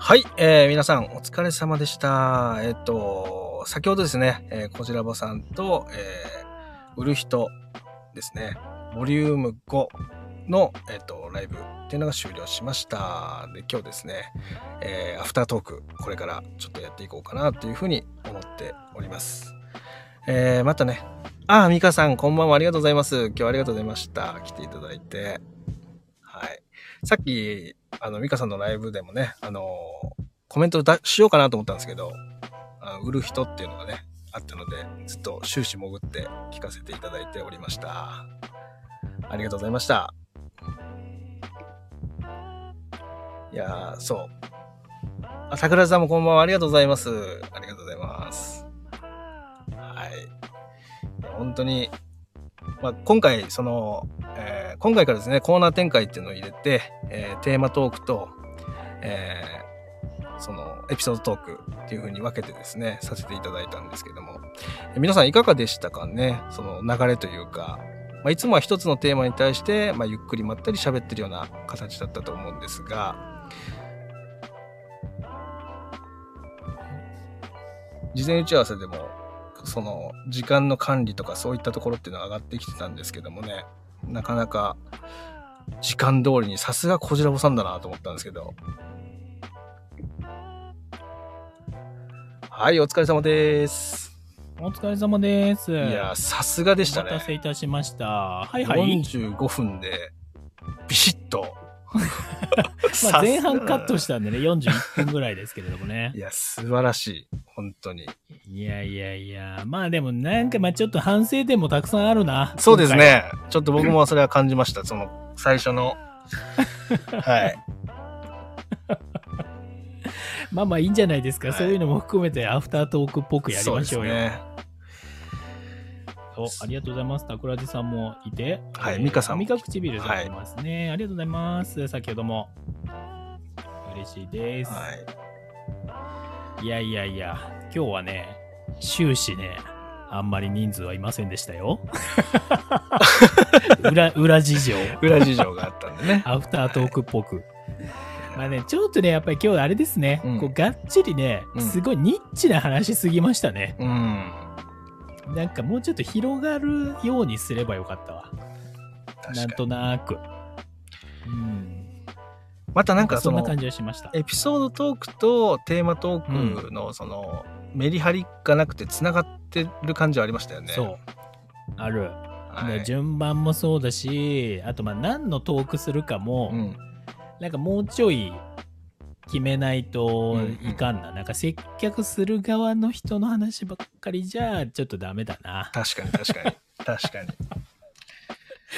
はい、えー皆さんお疲れ様でした。えっ、と、先ほどですね、えー、こちらぼさんと、えー売る人ですね、ボリューム5の、えっ、と、ライブっていうのが終了しました。で、今日ですね、えーアフタートーク、これからちょっとやっていこうかなというふうに思っております。えーまたね、あー、ミカさん、こんばんは、ありがとうございます。今日はありがとうございました。来ていただいて。はい。さっき、あの、ミカさんのライブでもね、あのコメントだしようかなと思ったんですけど、あ売る人っていうのがね、あったので、ずっと終始潜って聞かせていただいておりました。ありがとうございました。いや、そう。あ、桜田さんもこんばんは。ありがとうございます。ありがとうございます。はい。本当に、まあ、今回、その、えー今回からですね、コーナー展開っていうのを入れて、えーテーマトークと、えーその、エピソードトークっていう風に分けてですね、させていただいたんですけども、え皆さんいかがでしたかね？その流れというか、まあ、いつもは一つのテーマに対して、まあ、ゆっくりまったり喋ってるような形だったと思うんですが、事前打ち合わせでも、その、時間の管理とかそういったところっていうのは上がってきてたんですけどもね、なかなか、時間通りにさすがこじらぼさんだなと思ったんですけど。はい、お疲れ様です。お疲れ様です。いや、さすがでしたねお待た。せいたしました。はいはい。45分で、ビシッと。まあ、前半カットしたんでね、41分ぐらいですけれどもねい。や、素晴らしい。本当に。いやいやいや、まあでもなんかまあちょっと反省点もたくさんあるな。そうですね。ちょっと僕もそれは感じました。その、最初の。はい。まあまあいいんじゃないですか。はいそういうのも含めてアフタートークっぽくやりましょうよ。そうですね。おありがとうございます。桜地さんもいて。はいえーミカさんもミカ唇さんもいますね、ありがとうございます。先ほども。嬉しいです。はい。いやいやいや、今日はね、終始ね、あんまり人数はいませんでしたよ。裏、裏事情。裏事情があったんでね。アフタートークっぽく。まあね、ちょっとね、やっぱり今日あれですね、うんこうがっちりね、うんすごいニッチな話すぎましたね。うん。なんかもうちょっと広がるようにすればよかったわ。なんと。なく。うん。またなんかその、そんな感じがしました。エピソードトークとテーマトークのその、メリハリがなくて繋がってる感じはありましたよね。そう。ある。はい。で順番もそうだし、あとまあ何のトークするかも、うん。なんかもうちょい決めないとうんうんいかんな。なんか接客する側の人の話ばっかりじゃちょっとダメだな。確かに確かに。確かに。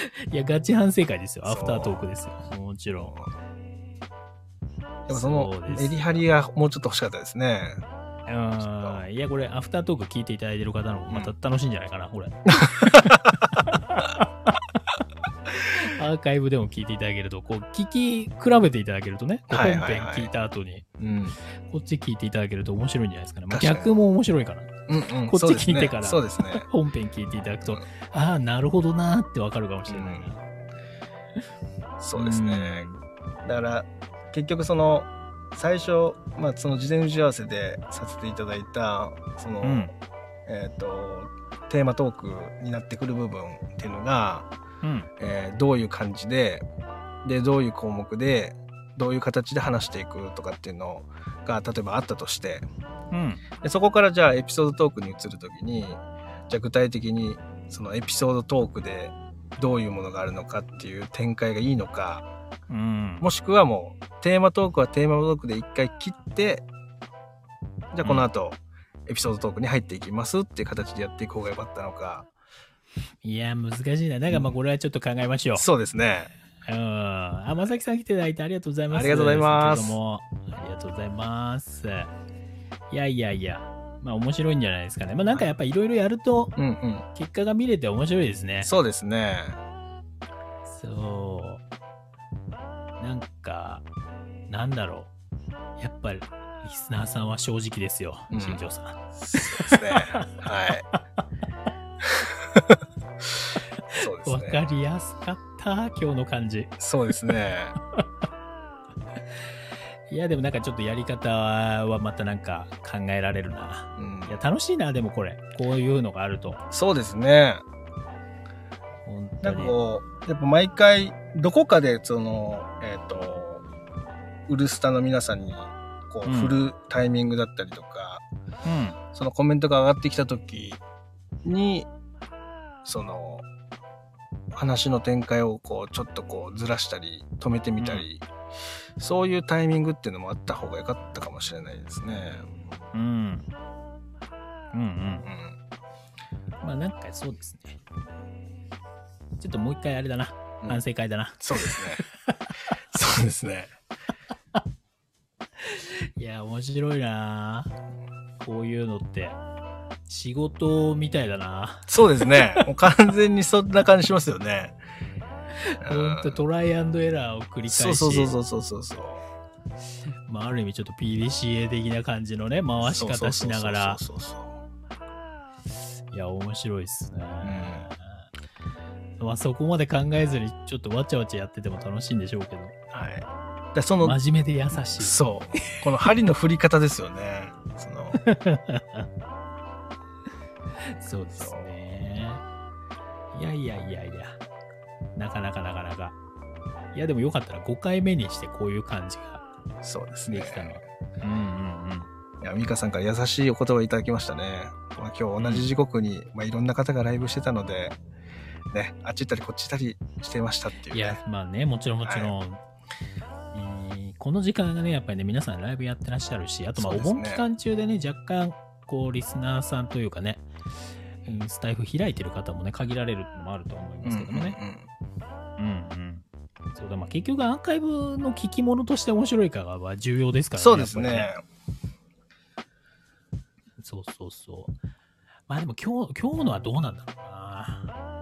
いや、ガチ反省会ですよ。アフタートークですよ。もちろん。でもそのメリハリがもうちょっと欲しかったですね。うん。いや、これ、アフタートーク聞いていただいてる方のまた楽しいんじゃないかな、これ。アーカイブでも聞いていただけると、こう、聞き比べていただけるとね、い本はいはい編聞いた後に、うん。こっち聞いていただけると面白いんじゃないですかね。まあ逆も面白いから。うんうん。こっち聞いてからそうですね。本編聞いていただくと、うんああ、なるほどなーってわかるかもしれないな。そうですね。だから、結局その、最初、まあその事前打ち合わせでさせていただいた、その、うん。うん。えっ、と、テーマトークになってくる部分っていうのが、うん。えーどういう感じで、で、どういう項目で、どういう形で話していくとかっていうのが、例えばあったとして、うん。でそこからじゃあエピソードトークに移るときに、じゃあ具体的にそのエピソードトークでどういうものがあるのかっていう展開がいいのか、うん。もしくはもうテーマトークはテーマトークで一回切って、じゃあこの後、エピソードトークに入っていきますっていう形でやっていく方が良かったのか。いや、難しいな。だからまあ、これはちょっと考えましょう。そうですね。うん。あ、まさん来ていただいてありがとうございます。ありがとうございますありがとうございます。いやいやいや。まあ面白いんじゃないですかね。まあなんかやっぱいろいろやるとうんうん。結果が見れて面白いですね。そうですね。そう。なんだろう。やっぱりリスナーさんは正直ですよ。うん新庄さん。そうですね。はい。そうですわね。かりやすかった、今日の感じ。そうですね。いや、でもなんかちょっとやり方はまたなんか考えられるな。うんいや、楽しいな、でもこれ。こういうのがあると。そうですね。本当に。なんかこう、やっぱ毎回、どこかで、その、えっ、と、ウルスタの皆さんに、こう、うん振るタイミングだったりとか、うん。そのコメントが上がってきた時に、その、話の展開をこう、ちょっとこう、ずらしたり、止めてみたり、そういうタイミングっていうのもあった方が良かったかもしれないですね。うん。うんうんう。ん。まあなんかそうですね。ちょっともう一回あれだな。うん反省会だな。そうですね。そうですね。いや、面白いな。こういうのって。仕事みたいだな。そうですね。もう完全にそんな感じしますよね。ほんとトライアンドエラーを繰り返し。そうそうそうそうそうそう。まあ、ある意味ちょっと PDCA 的な感じのね、回し方しながら。そうそうそうそういや、面白いっすね。まあ、そこまで考えずに、ちょっとわちゃわちゃやってても楽しいんでしょうけど、はい。でその、真面目で優しい。そう。この針の振り方ですよね。その、そうですね。いやいやいやいや、なかなかなかなか。いや、でもよかったら5回目にしてこういう感じがそうですねでき。たのは。うんうんうん。いや、ミカさんから優しいお言葉いただきましたね。まあ、今日同じ時刻に、まあ、いろんな方がライブしてたので、ね、あっち行ったりこっち行ったりしてましたっていう、ね。いや、まあね、もちろんもちろん、えーこの時間がね、やっぱりね、皆さんライブやってらっしゃるし、あとまあお盆期間中でね、若干、こう、リスナーさんというかね、うんスタイフ開いてる方もね、限られるのもあると思いますけどもね。うんうん。そうだ、まあ結局アーカイブの聞き物として面白いかは重要ですからね。そうですやっぱりね。そうそうそう。まあでも今日、今日のはどうなんだろうな。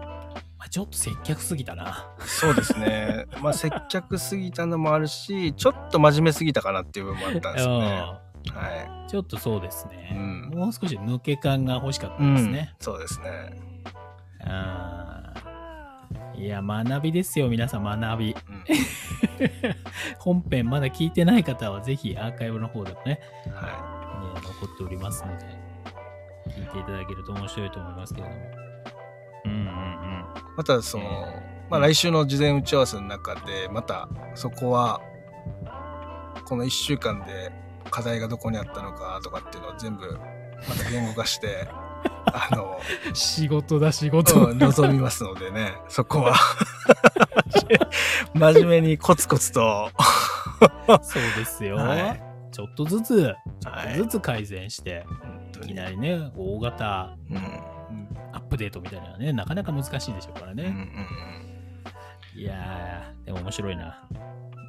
まあちょっと接客すぎたな。そうですね。まあ、接客すぎたのもあるし、ちょっと真面目すぎたかなっていう部分もあったんですよね。はうんちょっとそうですね。うんもう少し抜け感が欲しかったい。ですね。そうですね。うんいや、学びですよ、皆さん、学び。うん 本編まだ聞いてない方は、ぜひアーカイブの方でもね、はね残っておりますので、聞いていただけると面白いと思いますけれども。うんうんうん。い。また、その、まあ、来週の事前打ち合わせの中で、また、そこは、この1週間で課題がどこにあったのかとかっていうのを全部、また言語化して、あの、仕事だ、仕うん望みますのでね、そこは、真面目にコツコツと、そうですよ、はいちょっとずつ、ちょっはいとずつ改善して、いき本当に。なりね、大型うん。ップデートみたいなのはね、なかなか難しいでしょうからうんうんね。いやー、でも面白いな。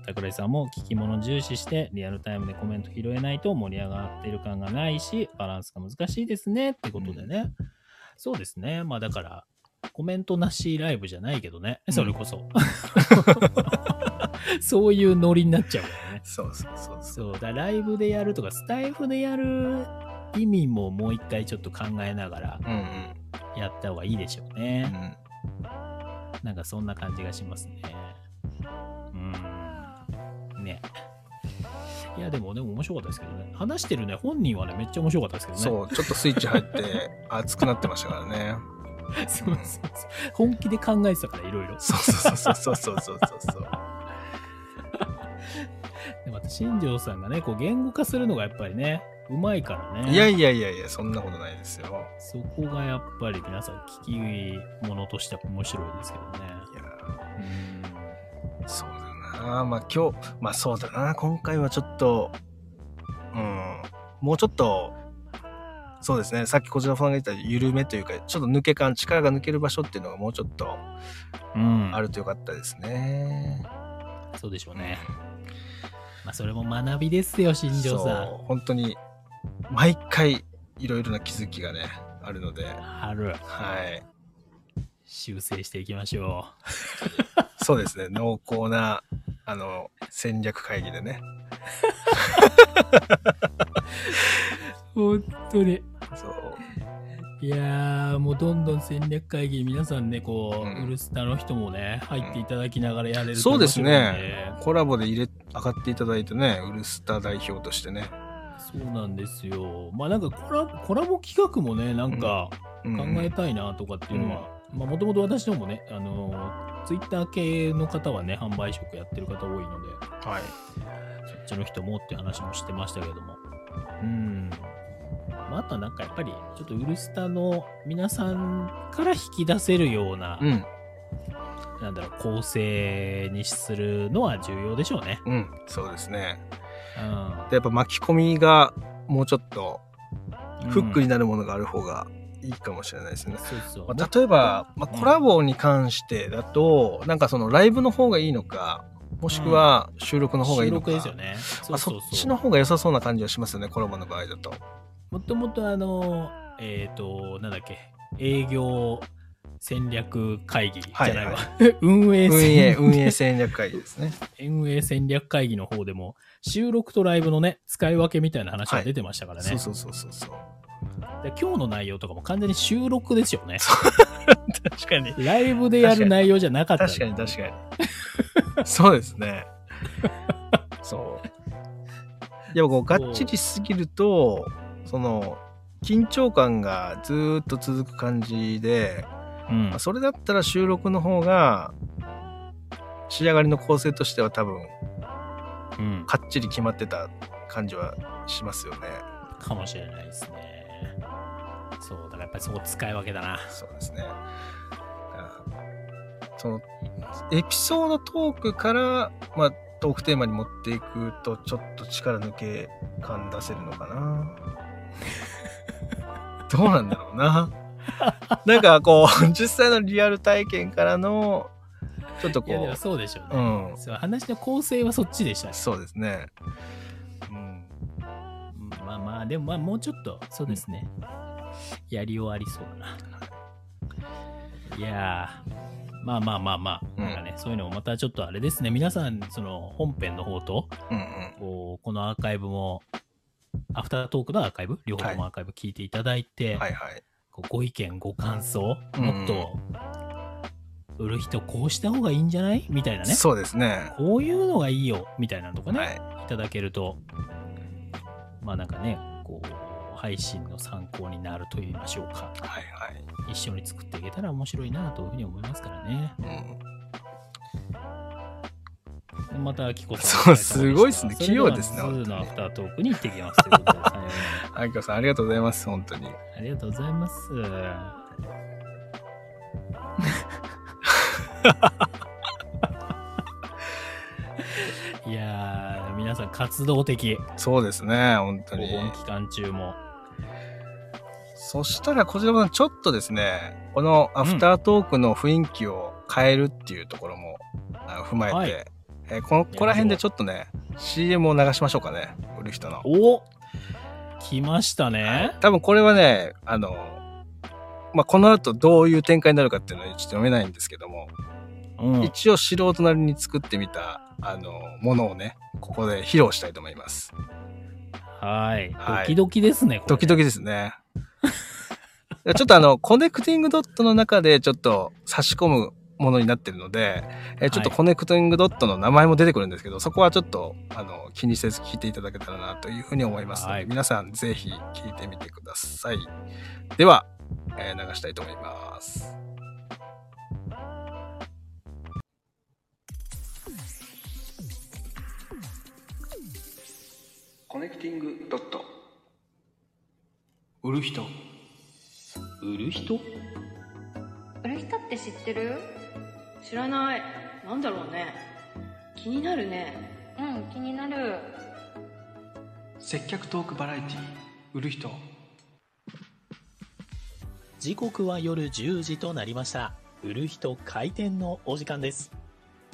桜井さんも聞き物重視してリアルタイムでコメント拾えないと盛り上がってる感がないし、バランスが難しいですねってことでね。そうですね。まあだから、コメントなしライブじゃないけどね。それこそ。そういうノリになっちゃうからね。そうそうそうそう。そう、だライブでやるとか、スタイフでやる意味ももう一回ちょっと考えながらうんうん。やった方がいいでしょううね。んなんかそんな感じがしますね。うん。ね。いや、でも、でも面白かったですけどね。話してるね、本人はね、めっちゃ面白かったですけどね。そう、ちょっとスイッチ入って 熱くなってましたからね。そうそうそう本気で考えてたから、いろいろ。そうそうそうそうそうそうそう。でまた、新庄さんがね、こう、言語化するのがやっぱりね、うまいからね。いやいやいやいや、そんなことないですよ。そこがやっぱり皆さん聞き物としては面白いですけどね。いや、うん。そうだな。まあ今日、まあそうだな。今回はちょっと、うん、もうちょっと、そうですね。さっきこちらさんが言った緩めというか、ちょっと抜け感、力が抜ける場所っていうのがもうちょっとうん、あるとよかったですね。そうでしょうね。まあ、それも学びですよ、新庄さん。本当に毎回いろいろな気づきがねあるので。春、はい。修正していきましょ そうですね。濃厚なあの戦略会議でね。う。本当に。そう。いやー、もうどんどん戦略会議、皆さんね、こう、うん。ウルスタの人もね、入っていただきながらやれるとそうですね。コラボで入れ、上がっていただいてね、ウルスター代表としてね。そうなんですよ。まあなんかコラコラボ企画もね、なんかうん考えたいなとかっていうのは、まあもともと私どもね、あの、ツイッター系の方はね、販売職やってる方多いので、はい。そっちの人もって話もしてましたけども。うん。まあ、あとはなんかやっぱり、ちょっとウルスタの皆さんから引き出せるような、うん。なんだろう、構成にするのは重要でしょうね。うん。そうですね。うん。で、やっぱ巻き込みがもうちょっとフックに、になるものがある方がいいかもしれないですね。例えば、まあ、コラボに関してだと、なんかそのライブの方がいいのか、もしくは収録の方がいいのか。収録ですよね。そまあ、うそうそっち。の方が良さそうな感じはしますよね、コラボの場合だと。もともとあの、えっ、と、なんだっけ、営業戦略会議じゃないわ。はい 運営運営、戦運営戦略会議ですね。運営戦略会議の方でも、収録とライブのね、使い分けみたいな話が出てましたからね。そうそうそうそうそう。で今日の内容とかも完全に収録ですよね。確かに。ライブでやる内容じゃなかった、確かに確かに。そうですね。そう。やっぱこう、がっちりしすぎると、その、緊張感がずーっと続く感じで、うんまあそれだったら収録の方が、仕上がりの構成としては多分、うん。かっちり決まってた感じはしますよね。かもしれないですね。そう、だからやっぱりそこ使い分けだな。そうですね。その、エピソードトークから、まあ、トークテーマに持っていくと、ちょっと力抜け感出せるのかな。どうなんだろうな。なんかこう、実際のリアル体験からの、ちょっとこいや、でもう、そうでしょううね。ん、そう話の構成はそっちでしたね。そうですね。うん、うんまあまあ、でもまあもうちょっと、そうですね。やりようありそうだな。いやー、まあまあまあまあ、うんなんかね、そういうのもまたちょっとあれですね。皆さん、その本編の方と、うん、うん。こうこのアーカイブも、アフタートークのアーカイブ、両方ともアーカイブ聞いていただいて、はいはい。こうご意見、ご感想、うんもっと、売る人こうした方がいいんじゃない？みたいなね。そうですね。こういうのがいいよ、みたいなのとかね、はい。いただけると、まあなんかね、こう、配信の参考になると言いましょうか。はいはい。一緒に作っていけたら面白いなというふうに思いますからね。うん。また、キコさん。そうすごいっすね器用ですね2本当にのアフタートークに行ってきます。あきこさん、ありがとうございます。本当に。ありがとうございます。いやー、皆さん活動的。そうですね、本当おに。盆期間中も。そしたら、こちらもちょっとですね、このアフタートークの雰囲気を変えるっていうところも、あ踏まえて、はいえーこのここら辺でちょっとね、CM を流しましょうかね、売る人の。お来ましたね。多分これはね、あの、まあ、この後どういう展開になるかっていうのはちょっと読めないんですけども、うん。一応素人なりに作ってみた、あの、ものをね、ここで披露したいと思います。はい。はいドキドキですね、これドキドキですね。ちょっとあの、コネクティングドットの中でちょっと差し込むものになってるので、えーちょっとはいコネクティングドットの名前も出てくるんですけど、そこはちょっと、あの、気にせず聞いていただけたらなというふうに思います。ので、はい。皆さんぜひ聞いてみてください。では、えー流したいと思います。コネクティングドット。売る人。売る人？売る人って知ってる？知らないなんだろうね気になるねうん気になる接客トークバラエティ売る人時刻は夜10時となりました。売る人開店のお時間です。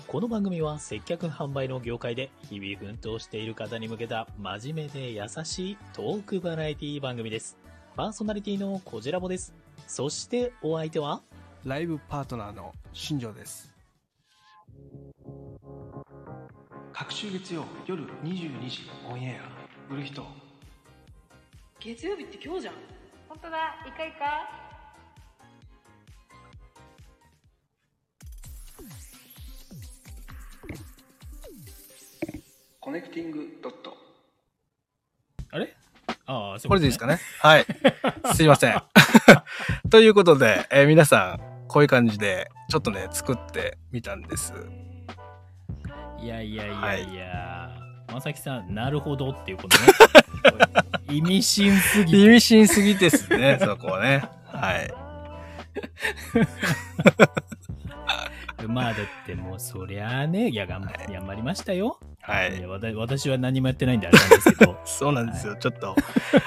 この番組は接客販売の業界で日々奮闘している方に向けた真面目で優しいトークバラエティ番組です。パーソナリティのこじらぼです。そしてお相手はライブパートナーの新庄です各週月曜夜22時オンエア売る人月曜日って今日じゃん本当だイカイカコネクティングドット。あれ？ああ、これでいいですかね？はい。すいません。ということで、えー、皆さん、こういう感じで、ちょっとね、作ってみたんです。いやいやいやいや、まさきさん、なるほどっていうことね。意味深すぎて。意味深すぎですね、そこはね。はい。まあだってもうそりゃあね、いや、頑張はい頑張りましたよ。はいい。や私は何もやってないんであれなんですけど。そうなんですよ。ちょっと、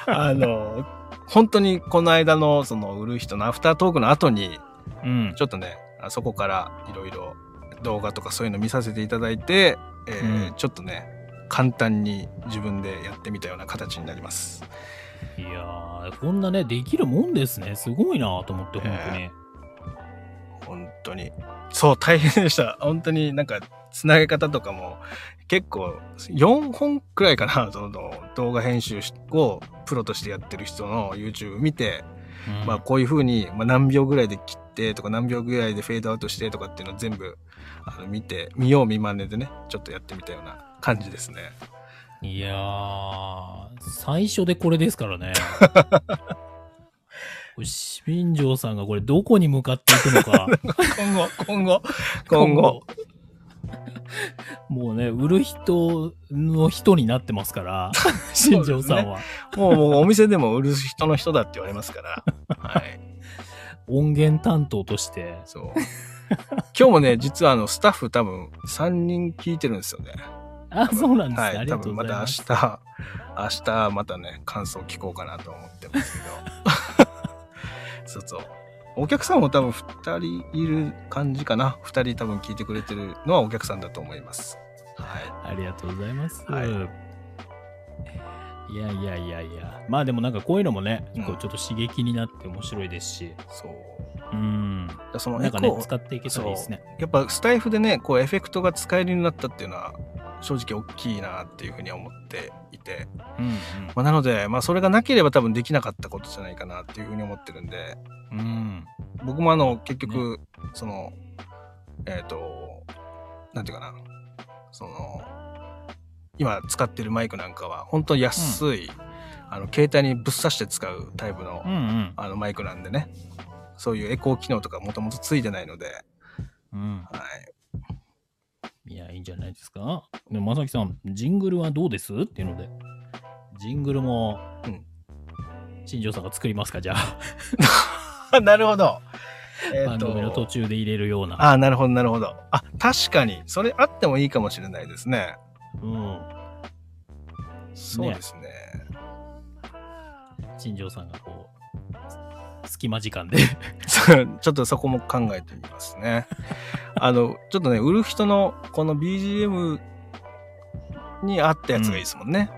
あの、本当にこの間の、その、売る人のアフタートークの後に、うん。ちょっとね、あそこからいろいろ動画とかそういうの見させていただいて、えーうんちょっとね、簡単に自分でやってみたような形になります。いやー、こんなね、できるもんですね。すごいなと思って、本当に。本当に。そう、大変でした。本当になんか、つなげ方とかも、結構、4本くらいかな、その動画編集をプロとしてやってる人の YouTube 見て、うんまあこういう風に、まあ、何秒ぐらいで切ってとか何秒ぐらいでフェードアウトしてとかっていうのを全部あの見て、見よう見まねでね、ちょっとやってみたような感じですね。いやー、最初でこれですからね。これ新庄さんがこれどこに向かっていくのか。今後、今後、今後。もうね、売る人の人になってますから、新庄さんは。もうもうお店でも売る人の人だって言われますから。はい。音源担当として。そう。今日もね、実はあの、スタッフ多分3人聞いてるんですよね。あ、そうなんですね。はい。ありがと多分また明うございます。日、明日またね、感想聞こうかなと思ってますけど。そうそう。お客さんも多分2人いる感じかな。2人多分聞いてくれてるのはお客さんだと思います。はありがとうございます。はいいやいやいやいや。まあでもなんかこういうのもね、うんこうちょっと刺激になって面白いですし。い。そう。うん。そのなんかね使っていけたらいいですね。やっぱスタイフでね、こうエフェクトが使えるようになったっていうのは、正直大きいなっていうふうには思っていて。うんまあ、なので、まあそれがなければ多分できなかったことじゃないかなっていうふうに思ってるんで、うん。うん。僕もあの、結局、その、えっ、と、なんていうかな、その、今使ってるマイクなんかは、本当に安い、あの、携帯にぶっ刺して使うタイプの、うんうん。あの、マイクなんでね、そういうエコー機能とかもともとついてないので、うん。はい。いや、いいんじゃないですか。でも、まさきさん、ジングルはどうです？っていうので、ジングルも、うん新庄さんが作りますか、じゃあ。なるほど。え番組の途中で入れるような。ああ、なるほど、なるほど。あ、確かに、それあってもいいかもしれないですね。うん。そうですね。新庄さんがこう、隙間時間で。ちょっとそこも考えてみますね。あの、ちょっとね、売る人のこの BGM に合ったやつがいいですもんね。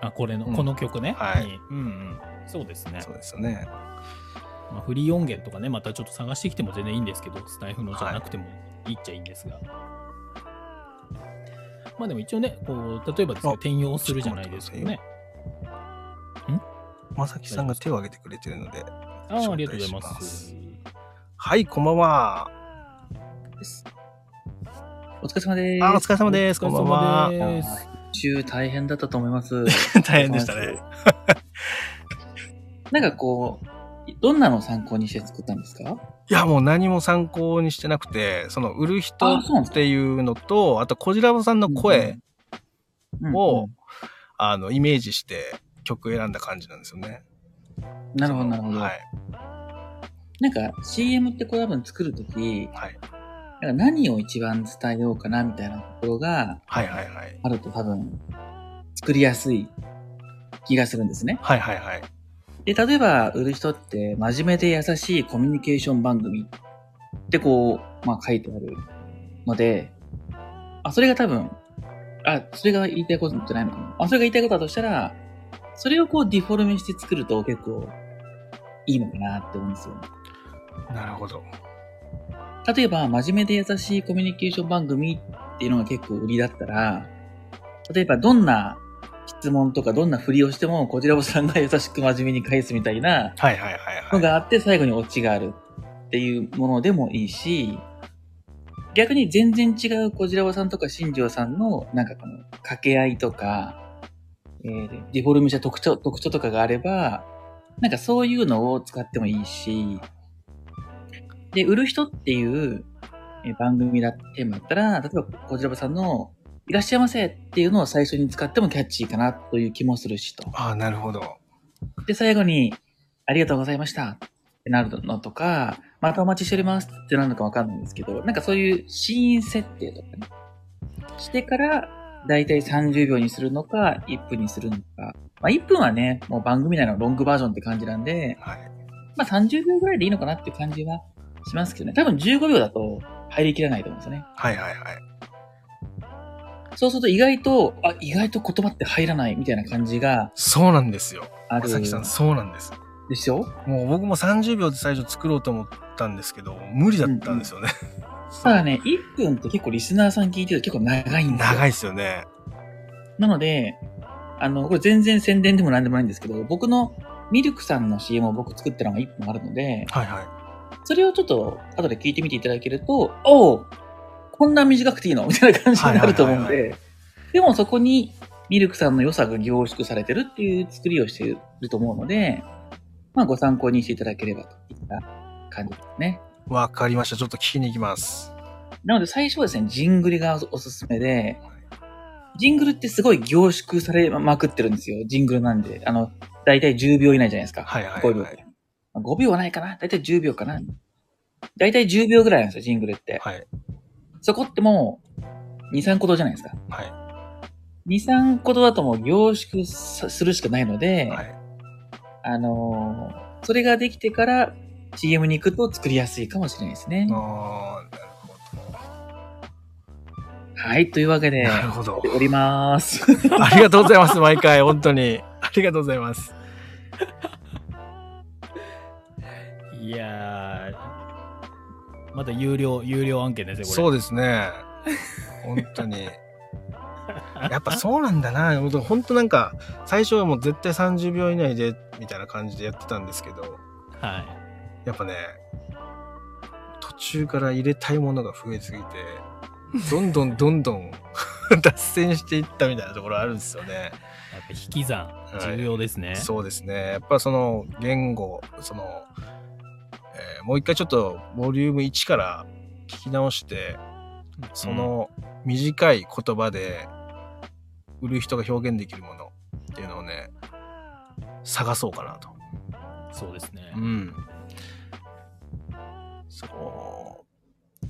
あ、これの、うんこの曲ね。はいにうんうん。そうですね。そうですよね。まあ、フリー音源とかね、またちょっと探してきても全然いいんですけど、スタイフのじゃなくてもいいっちゃいいんですが。まあでも一応ね、こう、例えばですけど、あ転用するじゃないですけどね。まさきさんが手を挙げてくれてるので。ああ、招ありがとうございま。ますすはい、こんばんは。お疲れ様です。あ、お疲れ様です。こんばんはお。疲れ様です週大変だったと思います。大変でしたね。なんかこう、どんなのを参考にして作ったんですか？いや、もう何も参考にしてなくて、その売る人っていうのと、あと、こじらぼさんの声うんを、うんあの、イメージして曲選んだ感じなんですよね。なるほど、なるほど。はい。なんか CM ってこう多分作るとき、はい。なんか何を一番伝えようかなみたいなところがはいはいはい。あると多分作りやすい気がするんですね。はいはいはい。で、例えば売る人って真面目で優しいコミュニケーション番組ってこう、まあ書いてあるので、あ、それが多分、あ、それが言いたいことじゃないのかな。あ、それが言いたいことだとしたら、それをこうディフォルメして作ると結構いいのかなって思うんですよ。なるほど。例えば、真面目で優しいコミュニケーション番組っていうのが結構売りだったら、例えばどんな質問とかどんな振りをしても、こちらぼさんが優しく真面目に返すみたいなはいはいはいはい。のがあって最後にオチがあるっていうものでもいいし、逆に全然違う小白さんとか新庄さんの、なんかこの掛け合いとか、えー、デフォルメした特徴、特徴とかがあれば、なんかそういうのを使ってもいいし、で、売る人っていうえ番組だ、テーマだったら、例えば小白さんのいらっしゃいませっていうのを最初に使ってもキャッチーかなという気もするしと。ああ、なるほど。で、最後に、ありがとうございましたってなるのとか、またお待ちしておりますってなるのかわかんないんですけど、なんかそういうシーン設定とかね、してから、だいたい30秒にするのか、1分にするのか。まあ1分はね、もう番組内のロングバージョンって感じなんで、はい。まあ30秒ぐらいでいいのかなっていう感じはしますけどね。多分15秒だと入りきらないと思うんですよね。はいはいはい。そうすると意外と、あ、意外と言葉って入らないみたいな感じがそうなんですよ。あさきさん、そうなんです。でしょ？もう僕も30秒で最初作ろうと思ったんですけど、無理だったんですよね。ただね、1分って結構リスナーさん聞いてると結構長いんですよ。長いですよね。なので、あの、これ全然宣伝でも何でもないんですけど、僕のミルクさんの CM を僕作ってるのが1本あるので、はいはい。それをちょっと後で聞いてみていただけると、おうこんな短くていいの？みたいな感じになると思うんで、でもそこにミルクさんの良さが凝縮されてるっていう作りをしていると思うので、まあご参考にしていただければといった感じですね。わかりました。ちょっと聞きに行きます。なので最初はですね、ジングルがおすすめで、ジングルってすごい凝縮されまくってるんですよ。ジングルなんで。あの、だいたい10秒以内じゃないですか。はいはい5秒。はい。5秒はないかなだいたい10秒かなだいたい10秒ぐらいなんですよ、ジングルって。はい。そこってもう、2、3個じゃないですか。はい。2、3個だともう凝縮さするしかないので、はい。あのーそれができてから CM に行くと作りやすいかもしれないですね。ああ、なるほはい、というわけでど。、なるほど。おります。ありがとうございます。毎回、本当に。ありがとうございます。いやー、また有料、有料案件ですよ、これ。そうですね。本当に。やっぱそうなんだな。本当なんか、最初はもう絶対30秒以内で、みたいな感じでやってたんですけど、はい。やっぱね、途中から入れたいものが増えすぎて、どんどん どんどん 脱線していったみたいなところあるんですよね。やっぱ引き算、重要ですね。そうですね。やっぱその言語、その、えーもう一回ちょっとボリューム1から聞き直して、その短い言葉で売る人が表現できるものっていうのをね、探そうかなと。そうですね。うん。そう。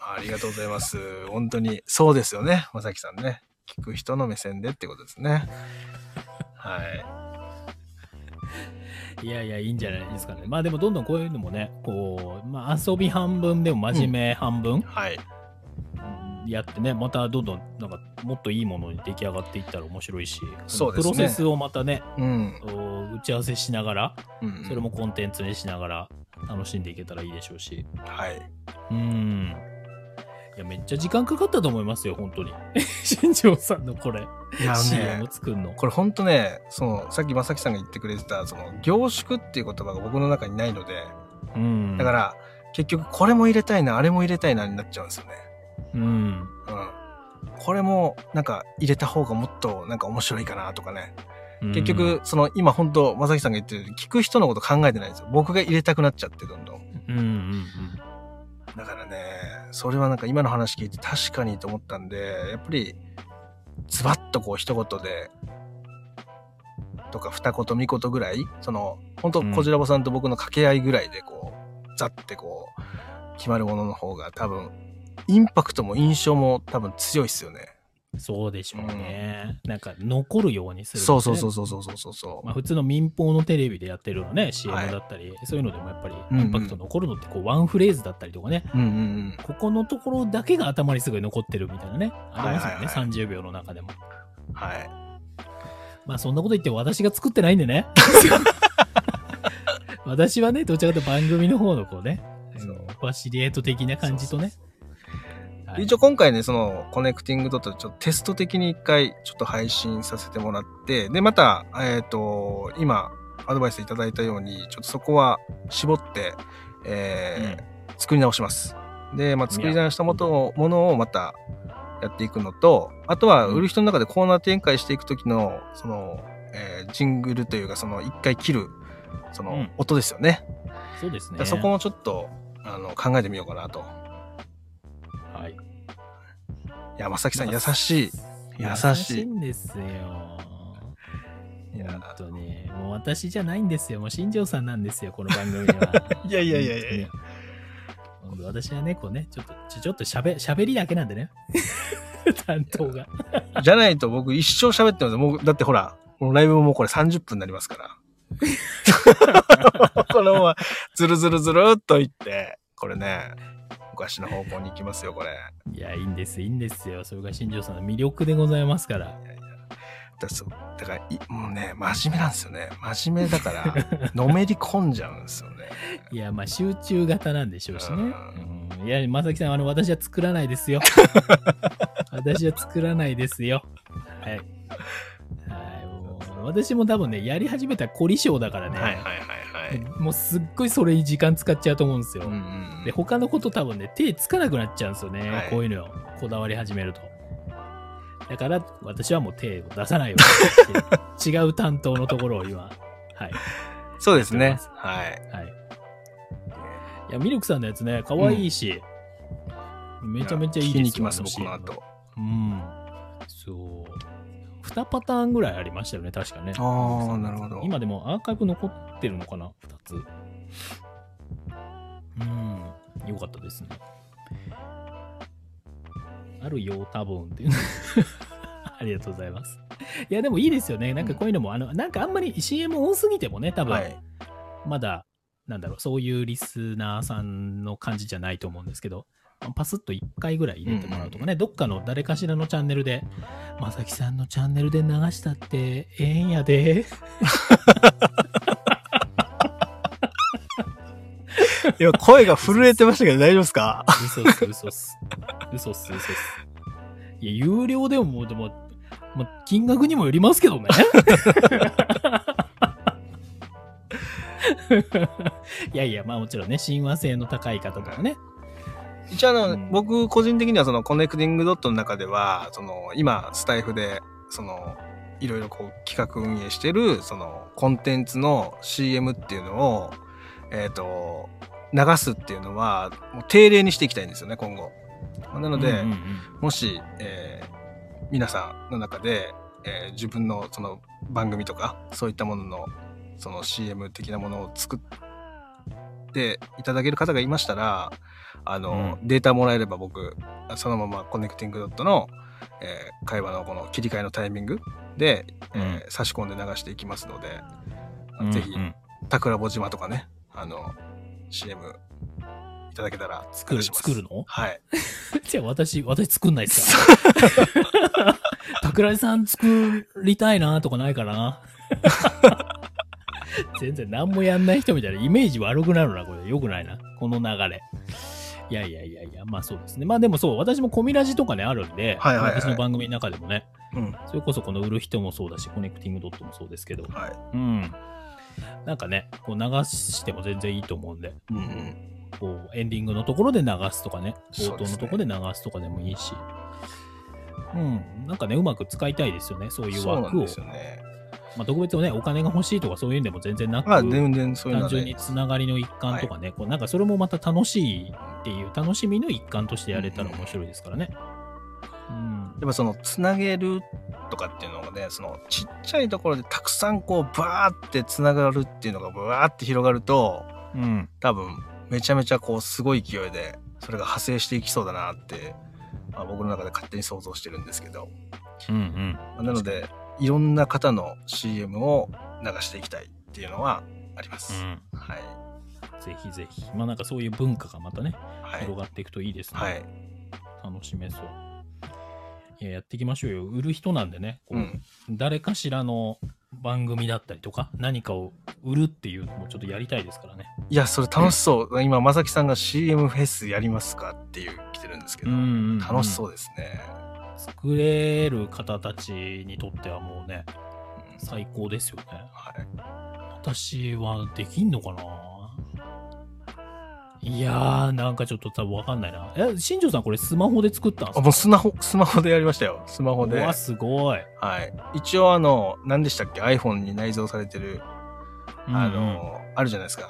ありがとうございます。本当に、そうですよね。まさきさんね。聞く人の目線でってことですね。はいやいや、いいんじゃないですかね。まあでも、どんどんこういうのもね、こう、まあ遊び半分でも真面目半分い。はい。やってね、またどんどん、なんか、もっといいものに出来上がっていったら面白いし、そうですねプロセスをまたね、うん。お打ち合わせしながら、うん、それもコンテンツにしながら楽しんでいけたらいいでしょうし。はい。うん。いや、めっちゃ時間かかったと思いますよ、本当に。新庄さんのこれ、いやね CM 作るの。これ本当ね、その、さっきまさきさんが言ってくれてた、その、凝縮っていう言葉が僕の中にないので、うん。だから、結局これも入れたいな、あれも入れたいなになっちゃうんですよね。うん。うん。これも、なんか、入れた方がもっと、なんか面白いかなとかね。結局、その、今本当まさきさんが言ってる聞く人のこと考えてないんですよ。僕が入れたくなっちゃって、どんどん。うん、うんうんだからね、それはなんか今の話聞いて確かにと思ったんで、やっぱり、ズバッとこう一言で、とか二言三言ぐらい、その、本当うんこじらぼさんと僕の掛け合いぐらいでこう、ザってこう、決まるものの方が多分、インパクトも印象も多分強いっすよね。うん。そうでしょうね。なんか、残るようにする、。そうそうそううそうそうそうそうそう。まあ、普通の民放のテレビでやってるのね、CM はいだったり、そういうのでもやっぱりインパクト残るのって、こう、ワンフレーズだったりとかね、うんうんうん。ここのところだけが頭にすごい残ってるみたいなね、ありますよね、はいはいはい30秒の中でも。はい。まあそんなこと言って私が作ってないんでね。私はね、どちらかというと番組の方のこうね、あのファシリエイト的な感じとね。はい一応今回ね、そのコネクティングドットちょっとテスト的に一回ちょっと配信させてもらって、で、また、えっ、と、今、アドバイスいただいたように、ちょっとそこは絞って、えー作り直します。で、まあ、作り直したもとものをまたやっていくのと、あとは売る人の中でコーナー展開していくときの、その、えージングルというか、その一回切る、そのうん音ですよね。そうですね。そこもちょっと、あの、考えてみようかなと。や、まさん優しい。優優しいんですよ。いや本当に。もう私じゃないんですよ。もう新庄さんなんですよ、この番組は。いやいやいやいやいや私はね、こうね、ちょっと、ちょっと喋、喋りだけなんでね。担当が。じゃないと僕一生喋ってますよ。もう、だってほら、このライブももうこれ30分になりますから。このまま、ずるずるずるっといって、これね、おかしな方向に行きますよ、これ。いや、いいんです、いいんですよ。それが新庄さんの魅力でございますから。だそうだからい、もうね、真面目なんですよね。真面目だから、のめり込んじゃうんですよね。いや、まあ、集中型なんでしょうしね。ううん、いや、まさきさん、あの、私は作らないですよ。私は作らないですよ。はい。はい、もう、私も多分ね、やり始めたら凝り性だからね。はいはいはいはい。もうすっごいそれに時間使っちゃうと思うんですよ。うんうんで、他のこと多分ね、手つかなくなっちゃうんですよね。はいこういうのをこだわり始めると。だから、私はもう手を出さないように 違う担当のところを今、はい。そうですね。はい。はい。いや、ミルクさんのやつね、可愛いし、めちゃめちゃいいですよ聞きに来ます、あ僕の後。うん。そう。2パターンぐらいありましたよね、確かね。ああ、なるほど。今でもアーカイブ残ってるのかな ?2 つ。うん。よかったですね。あるよ、多分っていう。ありがとうございます。いや、でもいいですよね。なんかこういうのも、あの、なんかあんまり CM 多すぎてもね、多分、はい。まだ、なんだろう、そういうリスナーさんの感じじゃないと思うんですけど、パスッと1回ぐらい入れてもらうとかね、どっかの誰かしらのチャンネルで、まさきさんのチャンネルで流したってええんやで。いや、声が震えてましたけど大丈夫ですか？嘘っす、嘘っす。嘘っす、嘘っす。いや、有料でももう、でも、まあ、金額にもよりますけどね。いやいや、まあもちろんね、親和性の高い方とかね。一応あの、うん僕個人的にはそのコネクティングドットの中では、その今スタイフで、その、いろいろこう企画運営してる、そのコンテンツの CM っていうのを、えっ、と、流すっていうのは、もう定例にしていきたいんですよね、今後。なので、うんうんうんもし、えー皆さんの中で、えー自分のその番組とかそういったもののその CM 的なものを作っていただける方がいましたらあの、データもらえれば僕そのままコネクティングドットの、えー会話のこの切り替えのタイミングで、えー差し込んで流していきますので、うんぜひうん。桜穂島とかねあの CM いただけたら作る、作るの？はい。じゃあ私、私作んないっすか？桜井 さん作りたいなとかないかな。全然何もやんない人みたいな。イメージ悪くなるな、これ。よくないな。この流れ。いやいやいやいや、まあそうですね。まあでもそう、私もコミラジとかね、あるんで、はいはいはい私の番組の中でもね、うん。それこそこの売る人もそうだし、コネクティングドットもそうですけど、はい。うん。なんかね、こう流しても全然いいと思うんで、うんうん。こうエンディングのところで流すとかね、冒そうですね。頭のところで流すとかでもいいし、うん、なんかね、うまく使いたいですよね、そういう枠をそうなんで。すよね。まあ、特別ね、お金が欲しいとかそういうんでも全然なく、まあ、全然そういう単純に。つながりの一環とかね、こうなんかそれもまた楽しいっていう、楽しみの一環としてやれたら面白いですからね。うん。やっぱその、つなげるとかっていうのがね、その、ちっちゃいところでたくさんこう、バーってつながるっていうのがバーって広がると、うん。多分、めちゃめちゃこう、すごい勢いで、それが派生していきそうだなって、まあ、僕の中で勝手に想像してるんですけど。うんうん。まあなので、いろんな方の CM を流していきたいっていうのはあります。うん。はい。ぜひぜひ。まあなんかそういう文化がまたね、はい。広がっていくといいですね。はい。楽しめそう。いや、やっていきましょうよ。売る人なんでね、こううん。誰かしらの番組だったりとか、何かを売るっていうのもちょっとやりたいですからね。いや、それ楽しそう。今、まさきさんが CM フェスやりますかっていう来てるんですけど、ん楽しそうですね。作れる方たちにとってはもうね、うん最高ですよね。はい。私はできんのかな？いやー、なんかちょっと多分わかんないな。え、新庄さんこれスマホで作ったんですか？あもうスマホ、スマホでやりましたよ。スマホで。うわ、はい。すごい。一応あの、何でしたっけ ?iPhone に内蔵されてる、あうんうん、の、あるじゃないですか。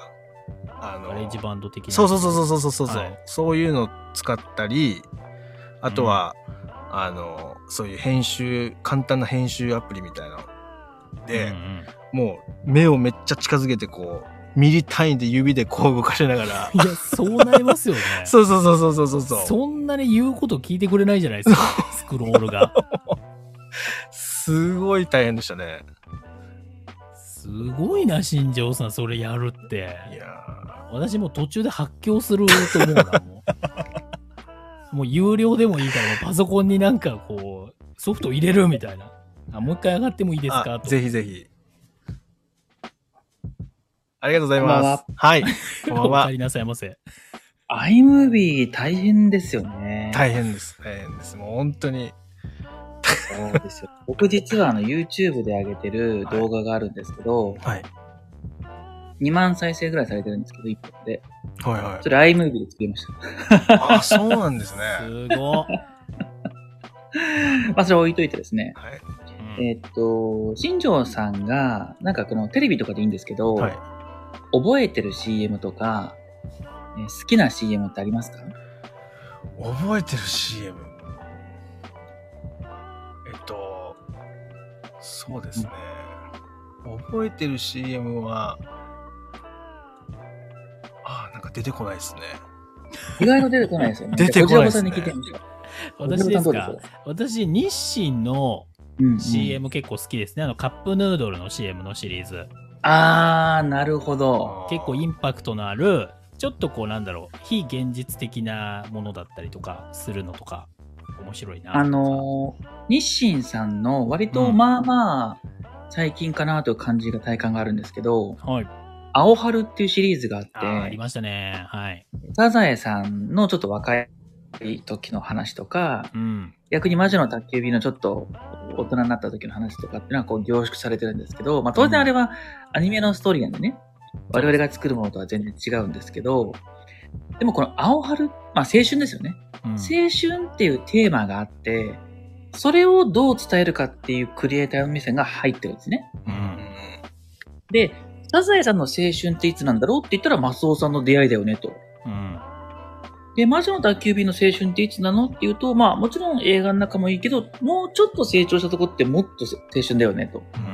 あのガレージバンド的な。そうそうそうそうそうそうそう、はいそういうのを使ったり、あとは、あの、そういう編集、簡単な編集アプリみたいなので、うんうんもう目をめっちゃ近づけてこう、ミリ単位で指でこう動かしながら い、や、そうなりますよね。そ うそうそうそうそうそうそう。そんなに言うこと聞いてくれないじゃないですか、スクロールが。すごい大変でしたね。すごいな、新庄さん、それやるって。いや私もう途中で発狂すると思うな、もう。もう有料でもいいから、パソコンになんかこう、ソフト入れるみたいな。あもう一回上がってもいいですか？ぜひぜひ。ありがとうございます。はい。こんばんは お帰。りなさいませ。iMovie 大変ですよね。大変です。大変です。もう本当に。そうですよ。僕実はあの YouTube で上げてる動画があるんですけど、はい。2万再生ぐらいされてるんですけど、1本で。はいはいそ。れ iMovie で作りました。あ、そうなんですね。すごっ。まあそれ置いといてですね。はい。うんえっと、新庄さんが、なんかこのテレビとかでいいんですけど、はい。覚えてる CM とか、えー好きな CM ってありますか？覚えてる CM。えっと、そうですね。覚えてる CM は、あーなんか出てこないですね。意外と出てこないですよね。出てこないですねじゃあこちらこそに聞いてみましょう。私ですか？私、日清のうんうん CM 結構好きですね。あの、カップヌードルの CM のシリーズ。あー、なるほど。結構インパクトのある、ちょっとこうなんだろう、非現実的なものだったりとかするのとか、面白いな。あのー日清さんの割とうんまあまあ、最近かなという感じが体感があるんですけど、はい。青春っていうシリーズがあって、あーありましたね。はい。サザエさんのちょっと若い時の話とか、うん。逆に魔女の宅急便のちょっと大人になった時の話とかっていうのはこう凝縮されてるんですけど、まあ当然あれはアニメのストーリーなんでね、我々が作るものとは全然違うんですけど、でもこの青春、まあ青春ですよね。うん青春っていうテーマがあって、それをどう伝えるかっていうクリエイターの目線が入ってるんですね。ううんん。で、サザエさんの青春っていつなんだろうって言ったらマスオさんの出会いだよねと。うん。で、魔女の宅急便の青春っていつなのっていうと、まあもちろん映画の中もいいけど、もうちょっと成長したとこってもっと青春だよねとうんうん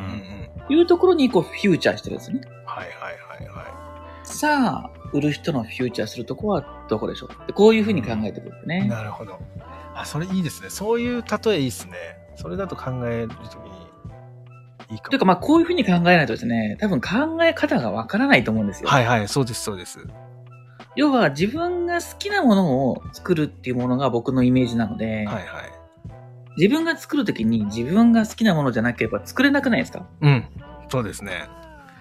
うん。いうところにこうフューチャーしてるんですね。はいはいはいはさあ、売る人のフューチャーするとこはどこでしょう？でこういうふうに考えてくるんですい。ね。なるほど。あ、それいいですね。そういう例えいいですね。それだと考えるときにいいかも。というかまあこういうふうに考えないとですね、多分考え方がわからないと思うんですよ。はいはい、そうですそうです。要は自分が好きなものを作るっていうものが僕のイメージなので、はいはい。自分が作るときに自分が好きなものじゃなければ作れなくないですか？うん。そうですね。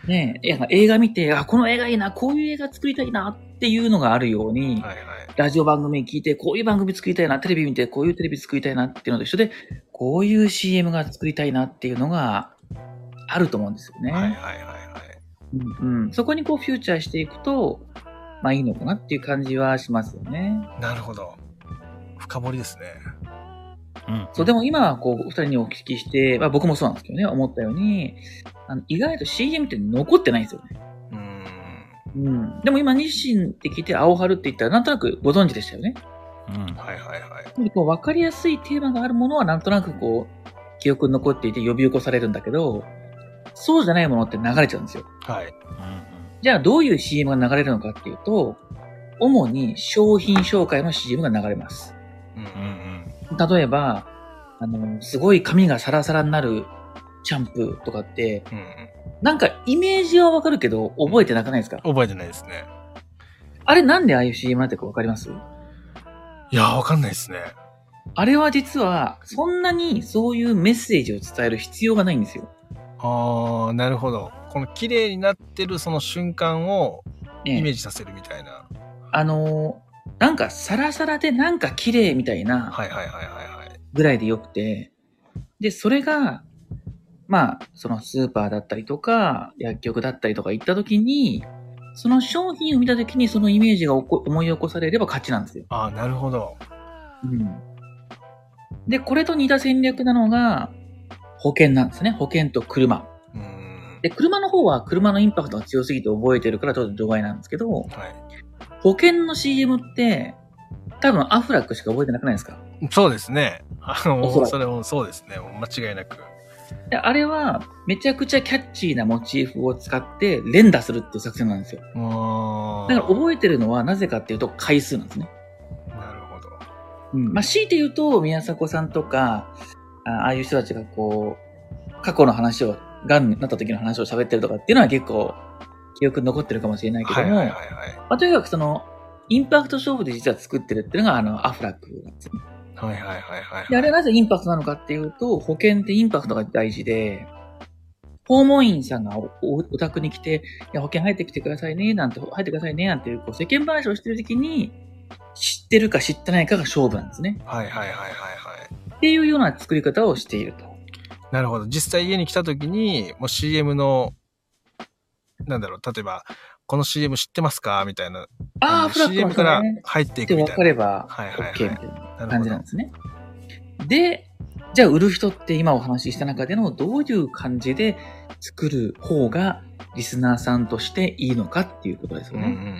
ねえ、映画見て、あ、この映画いいな、こういう映画作りたいなっていうのがあるように、はいはい。ラジオ番組聞いて、こういう番組作りたいな、テレビ見て、こういうテレビ作りたいなっていうのと一緒で、こういう CM が作りたいなっていうのがあると思うんですよね。はいはいはいはい。うんうん、そこにこうフューチャーしていくと、まあいいのかなっていう感じはしますよね。なるほど。深掘りですね。うん。そう、でも今はこう、お二人にお聞きして、まあ僕もそうなんですけどね、思ったように、あの意外と CM って残ってないんですよね。うーん。うん。でも今、日清って聞いて、青春って言ったら、なんとなくご存知でしたよね。うん。はいはいはい。でこう分かりやすいテーマがあるものは、なんとなくこう、記憶に残っていて呼び起こされるんだけど、そうじゃないものって流れちゃうんですよ。はい。うんじゃあ、どういう CM が流れるのかっていうと、主に商品紹介の CM が流れます。うんううんん例えば、あの、すごい髪がサラサラになるシャンプーとかって、うん。うんなんかイメージはわかるけど、覚えてなくないですか？うん。覚えてないですね。あれなんでああいう CM なってるかわかります？いやー、わかんないですね。あれは実は、そんなにそういうメッセージを伝える必要がないんですよ。あー、なるほど。この綺麗になってるその瞬間をねイメージさせるみたいな。あのーなんかサラサラでなんか綺麗みたいなはいはいはいはいはい。ぐらいでよくて、で、それが、まあ、そのスーパーだったりとか、薬局だったりとか行った時に、その商品を見たときにそのイメージが思い起こされれば勝ちなんですよ。ああ、なるほど。うん。で、これと似た戦略なのが、保険なんですね。保険と車。で、車の方は車のインパクトが強すぎて覚えてるからちょっと除外なんですけど、はい。保険の CM って、多分アフラックしか覚えてなくないですか？そうですね。あの、おそれもそうですね。間違いなく。であれは、めちゃくちゃキャッチーなモチーフを使って連打するっていう作戦なんですよ。あだから覚えてるのはなぜかっていうと回数なんですね。なるほど。うん。まあ、強いて言うと、宮迫さんとか、あああいう人たちがこう、過去の話を、癌になった時の話を喋ってるとかっていうのは結構、記憶に残ってるかもしれないけども、はいはいはいはい。まあ、とにかくその、インパクト勝負で実は作ってるっていうのが、あの、アフラックなんですよね。はいはいはいはい。で、あれはなぜインパクトなのかっていうと、保険ってインパクトが大事で、訪問員さんがおおお宅に来て、いや、保険入ってきてくださいね、なんて、入ってくださいね、なんていう、こう、世間話をしてる時に、知ってるか知ってないかが勝負なんですね。はいはいはいはいはい。っていうような作り方をしていると。なるほど。実際家に来た時に、もう CM の、なんだろう、例えば、この CM 知ってますか？みたいな。ああ、のフラッグ CM のからね。入っていくみたいな。かれば、はいはいはい OK みたいな感じなんですね。で、じゃあ売る人って今お話しした中でのどういう感じで作る方がリスナーさんとしていいのかっていうことですよほど。うんうんね。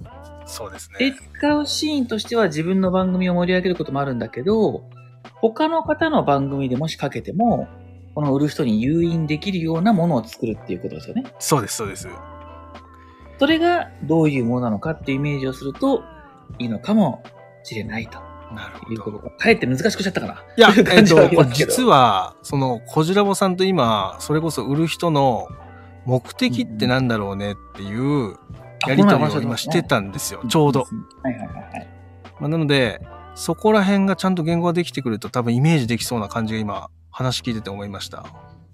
うんうん。そうですで、ね。使うシーンとしては自分の番組を盛り上げることもあるんだけど、他の方の番組でもしかけても、この売る人に誘引できるようなものを作るっていうことですよね。そうですそうです。それがどういうものなのかっていうイメージをするといいのかもしれないとなるほど。いうことか。かえって難しくしちゃったかな。いや、えっと、実は、その、こじらぼさんと今、それこそ売る人の目的ってなんだろうねっていうやりとりを今してたんですよ。ちょうど。。はいはいはいはい。まあ、なので、そこら辺がちゃんと言語ができてくると多分イメージできそうな感じが今、話聞いてて思いました。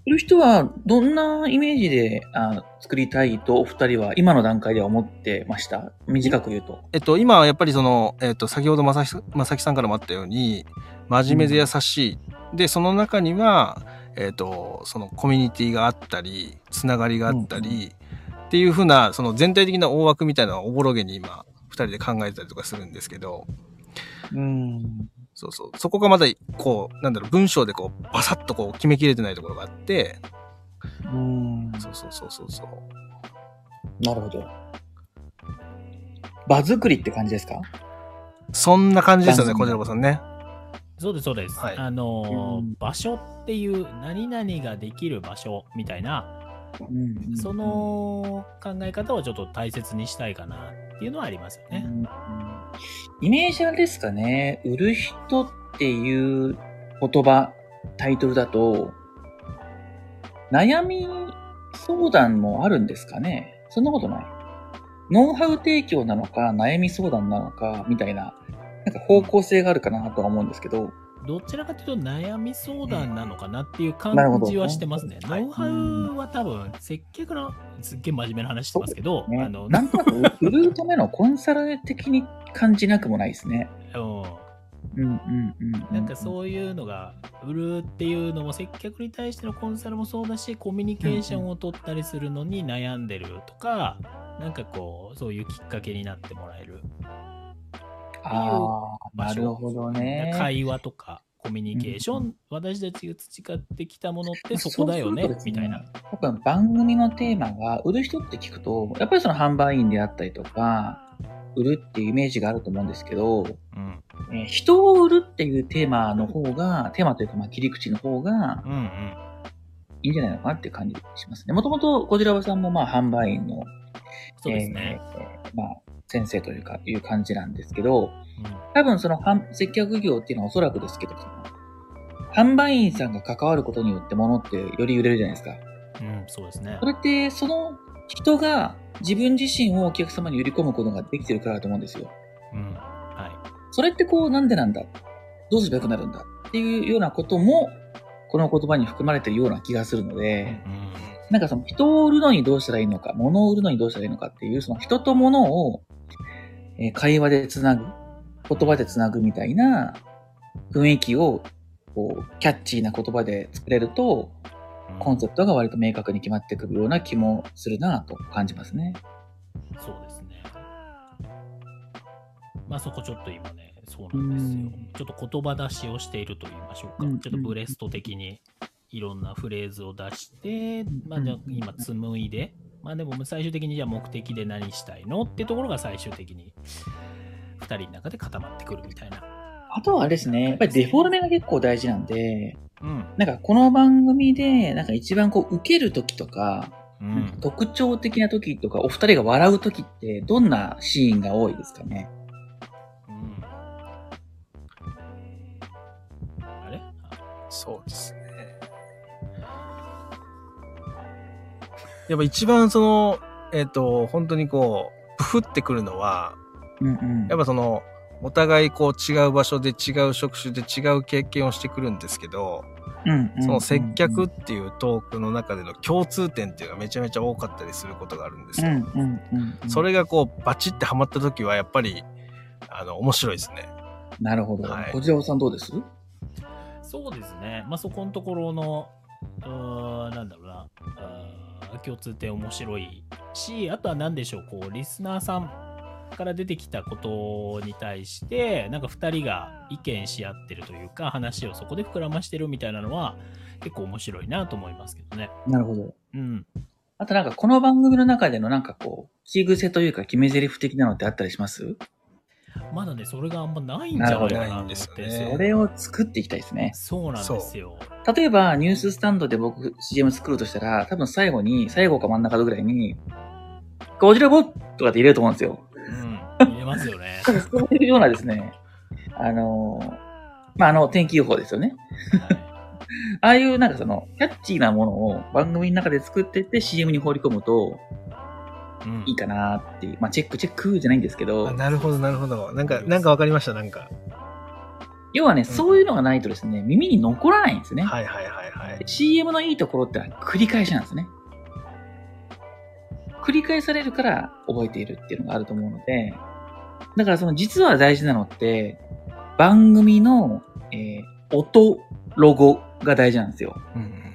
売る人はどんなイメージであ作りたいとお二人は今の段階では思ってました？短く言うと。えっと、今はやっぱりその、えっと、先ほどまさきまさきさんからもあったように、真面目で優しい。で、その中には、えっと、そのコミュニティがあったり、つながりがあったり、っていうふうな、その全体的な大枠みたいなのをおぼろげに今、二人で考えたりとかするんですけど、うん。そうそう。そこがまだ、こう、なんだろう、文章でこう、バサッとこう、決めきれてないところがあって、うん。そうそうそうそうそう。なるほど。場作りって感じですか？そんな感じですよね、小次郎さんね。そうです、そうです。はいあのーうん場所っていう、何々ができる場所みたいな、うんそ、の考え方をちょっと大切にしたいかなっていうのはありますよね。うんイメージあれですかね。売る人っていう言葉、タイトルだと、悩み相談もあるんですかねそんなことない。ノウハウ提供なのか、悩み相談なのか、みたいな、なんか方向性があるかなとは思うんですけど、どちらかというと悩み相談なのかなっていう感じはしてますね。はいノウハウは多分、接客の、すっげえ真面目な話してますけど、ねあの、なんとなく売るためのコンサル的に感じなくもないですね。うんうんうんうん。なんかそういうのが、売るっていうのも接客に対してのコンサルもそうだし、コミュニケーションを取ったりするのに悩んでるとか、なんかこう、そういうきっかけになってもらえる。ああ、場所なるほどね。会話とか、コミュニケーション、うん私たちが培ってきたものってそこだよねそうするとですみたいな。多分番組のテーマが売る人って聞くと、やっぱりその販売員であったりとか、売るっていうイメージがあると思うんですけど、うん。えー人を売るっていうテーマの方が、テーマというかまあ切り口の方がうんうん。いいんじゃないのかなって感じしますね。もともとこちらばさんもまあ販売員の、そうですね。えーまあ先生というか、いう感じなんですけど、うん多分その販接客業っていうのはおそらくですけど、販売員さんが関わることによって物ってより売れるじゃないですか。うん、そうですねそ。れって、その人が自分自身をお客様に売り込むことができてるからだと思うんですよ。うん。はそれってこう、なんでなんだ？どうすればよくなるんだ？っていうようなことも、この言葉に含まれてるような気がするのい。で、うんなんかその人を売るのにどうしたらいいのか、物を売るのにどうしたらいいのかっていう、その人と物を、え会話でつなぐ、言葉でつなぐみたいな雰囲気を、こう、キャッチーな言葉で作れると、コンセプトが割と明確に決まってくるような気もするなと感じますね。そうですね。まあそこちょっと今ね、そうなんですよ。ちょっと言葉出しをしていると言いましょうか。ちょっとブレスト的にいろんなフレーズを出して、まあじゃあ今紡いで、まあでも最終的にじゃあ目的で何したいのってところが最終的に2人の中で固まってくるみたいな。あとはあれですね、やっぱりデフォルメが結構大事なんで、うん。なんかこの番組で、なんか一番こう受ける時とか、うん。特徴的な時とか、お二人が笑う時って、どんなシーンが多いですかね？うん。あれ？そうですやっぱ一番その、えっ、と、本当にこう、プフってくるのは、うんうん。やっぱその、お互いこう違う場所で違う職種で違う経験をしてくるんですけど、その接客っていうトークの中での共通点っていうのがめちゃめちゃ多かったりすることがあるんですよ。それがこうバチってハマった時はやっぱり、あの、面白いですね。なるほど。はいこちらさんどうです？そうですね。まあそこのところの、うーんなんだろうな、共通点面白いし、あとは何でしょう、こう、リスナーさんから出てきたことに対して、なんか2人が意見し合ってるというか、話をそこで膨らましてるみたいなのは、結構面白いなと思いますけどね。なるほど。うん。あとなんかこの番組の中でのなんかこう、キー癖というか決め台詞的なのってあったりします？まだね、それがあんまないんじゃないかなとですなるほどよ。これを作っていきたいですね。そうなんですよ。例えば、ニューススタンドで僕 CM 作るとしたら、多分最後に、最後か真ん中ぐらいに、ゴジラボとかって入れると思うんですよ。うん。見えますよね。そういうようなですね、あのーまあ、あの、天気予報ですよね。ああいうなんかその、キャッチーなものを番組の中で作ってって CM に放り込むとうんいいかなっていう、まあ、チェックチェックじゃないんですけどあ、なるほど、なるほど。なんか、なんかわかりました、なんか。要はね、そういうのがないとですね、耳に残らないんですね。はいはいはいはい。CM のいいところってのは繰り返しなんですね。繰り返されるから覚えているっていうのがあると思うので、だからその実は大事なのって、番組の、えー音、ロゴが大事なんですよ。うんうんうん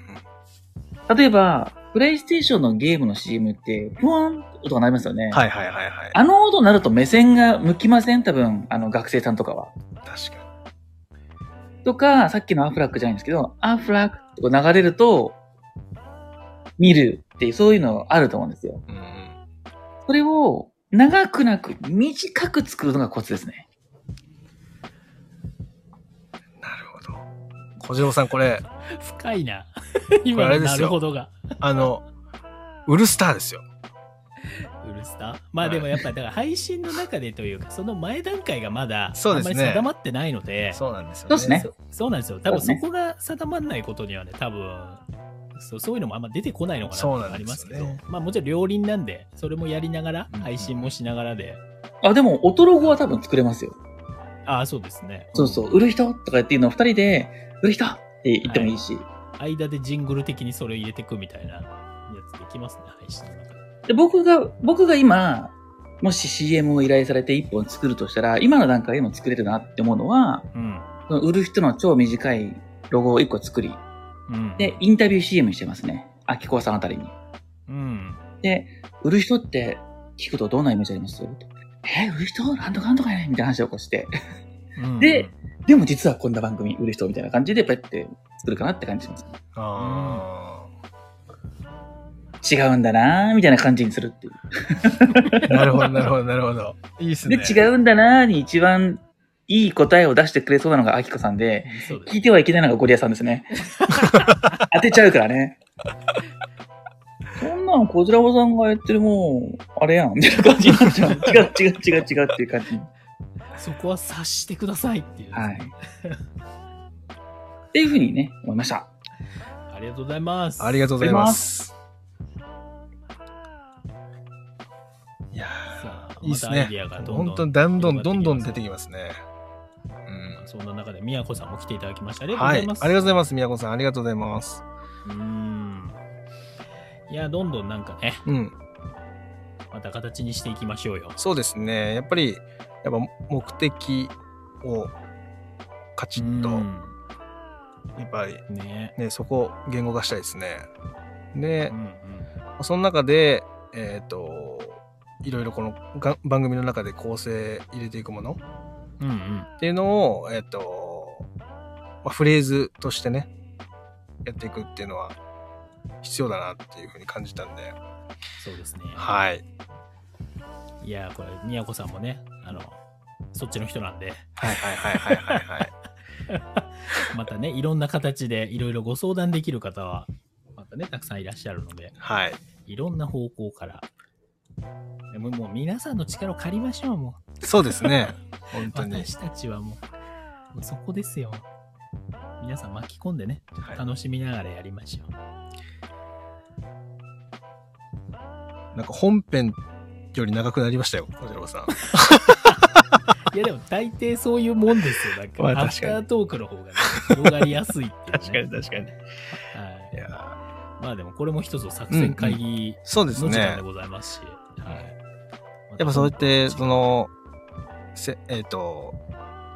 例えば、プレイステーションのゲームの CM って、ふわんって音が鳴りますよね。はいはいはいはい。あの音になると目線が向きません多分、あの学生さんとかは。確かとか、さっきのアフラックじゃないんですけど、アフラックとか流れると、見るっていう、そういうのあると思うんですよ。に。うんうん。それを、長くなく、短く作るのがコツですね。小次郎さん、これ、深いな。こ 今のなるほどが。あの、ウルスターですよ。ウルスター？まあでもやっぱだから配信の中でというかその前段階がまだあそうんですね。まり定まってないので。そうなんですよそうですね。そそうなんですよ。多分そこが定まらないことにはね多分そうそういうのもあんま出てこないのかなありますけどそうなんですよね。まあもちろん両輪なんでそれもやりながらうん。配信もしながらで、あ、でも、音ロゴは多分作れますよ。ああそうですね。そうそう、売る人とかっていうのを二人で、売る人って言ってもいいし。間でジングル的にそれを入れていくみたいなやつできますね配信の中でで僕が、僕が今、もし CM を依頼されて一本作るとしたら、今の段階でも作れるなって思うのは、うん。その売る人の超短いロゴを一個作り、うん。で、インタビュー CM してますね。秋子さんあたりに。うん。で、売る人って聞くとどんなイメージあります？え、売る人？なんとかなんとかやねみたいな話をこうして。うんででも実はこんな番組売る人みたいな感じで、ペッて作るかなって感じします。あ違うんだなーみたいな感じにするっていう。あ。なるほど、なるほど、なるほど。いいっすで、ね。違うんだなーに一番いい答えを出してくれそうなのが秋子さんで、です聞いてはいけないのがゴリアさんですね。当てちゃうからね。そんなん、こちらぼさんがやってるもう、あれやん、みたいな感じになっちゃう。違う、違う、違う、違うっていう感じに。そこは察してくださいっていうはい。っていうふうにね、思いました。ありがとうございますありがとうございます。いやさあーいいっすね本当にどんどんどんどん出ててきますね。うん。そんな中で、宮子さんも来ていただきました。ありがとうごはい。ありざいます。がとうございます。宮子さん、ありがとうございます。うーん。いや、どんどんなんかね、うん。また形にしていきましょうよ。そうですね。やっぱり、やっぱ目的をカチッと、やっぱりうんね。ね、そこを言語化したいですね。でう、んうんその中で、えっ、と、いろいろこのが番組の中で構成入れていくものうんうん。っていうのを、えっと、まあ、フレーズとしてね、やっていくっていうのは必要だなっていうふうに感じたんで、そうですね。はい。いやー、これ、宮子さんもね、あの、そっちの人なんで、はいはいはいはいはいはい。またね、いろんな形でいろいろご相談できる方は、またね、たくさんいらっしゃるので、はい。いろんな方向から。でももう皆さんの力を借りましょう、もそうですね。本う。当に。私たちはもう、もうそこですよ。皆さん巻き込んでね、はい楽しみながらやりましょう。なんか本編より長くなりましたよ、小次郎さん。いやでも大抵そういうもんですよ。なんか、まあアフタートークの方が、ね、広がりやすいっていう、ね。確かに。はいいやまあでもこれも一つの作戦会議の時間で。ございますし。はい。やっぱそうやって、その、せえっ、と、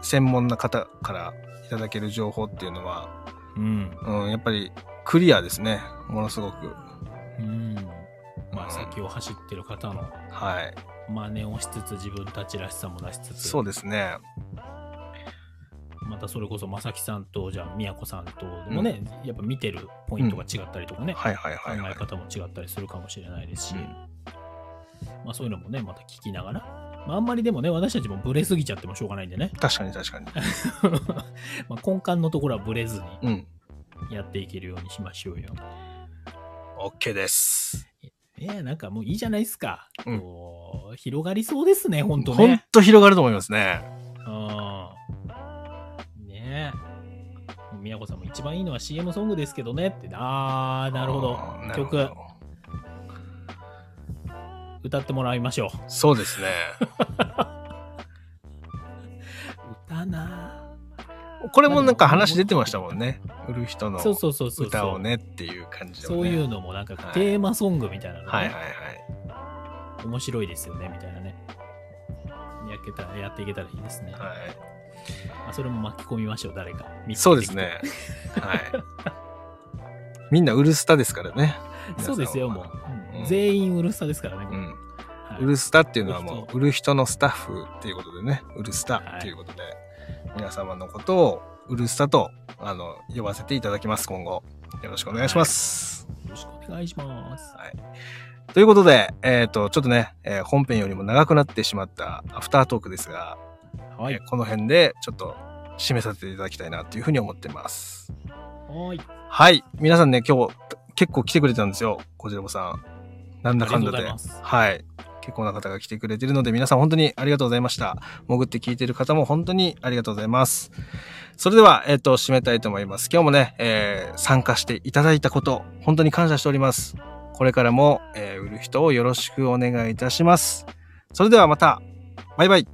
専門な方からいただける情報っていうのは、うん。うん、やっぱりクリアですね。ものすごく。うん。まあうん先を走ってる方のはい。真似をしつつ自分たちらしさも出しつつ、そうですね。またそれこそ正木さんと、じゃあ宮子さんとでもね、やっぱ見てるポイントが違ったりとかね。考え方も違ったりするかもしれないですし、うんまあそういうのもね、また聞きながら、まああんまりでもね、私たちもブレすぎちゃってもしょうがないんでね、確かに確かに。まあ根幹のところはブレずにうん。やっていけるようにしましょうよ。OK です。いや、なんかもういいじゃないですか。うんこう広がりそうですね、ほんとほんね。と広がると思いますね。うん。ねえ。もう宮子さんも一番いいのは CM ソングですけどねって。あー、なるほど曲、歌ってもらいましょう。そうですね。歌なこれもなんか話出てましたもんね。売る人のそうそうそうそう。歌をねっていう感じの、ね。そういうのもなんかはいテーマソングみたいなの、ねはいはいはい。面白いですよね、みたいなね。やけたらやっていけたらいいですね。はい。まあ、それも巻き込みましょう、誰か。そうですね。はい。みんなウルスタですからね。そうですよ、もう。うん全員うるさですからね。うん。はいウルスタっていうのはもう、売る人のスタッフっていうことでね、ウルスタっていうことで、皆様のことをウルスタと、あの、呼ばせていただきます、今後。よろしくお願いします。よろしくお願いします。はい。ということで、えっ、と、ちょっとね、えー本編よりも長くなってしまったアフタートークですが、はいえー。この辺でちょっと締めさせていただきたいなというふうに思ってます。はい。はい。皆さんね、今日結構来てくれたんですよ。こちらこさん。なんだかんだで。はい。結構な方が来てくれてるので、皆さん本当にありがとうございました。潜って聞いてる方も本当にありがとうございます。それでは、えっ、と、締めたいと思います。今日もね、えー参加していただいたこと、本当に感謝しております。これからも、えー売る人をよろしくお願いいたします。それではまた、バイバイ。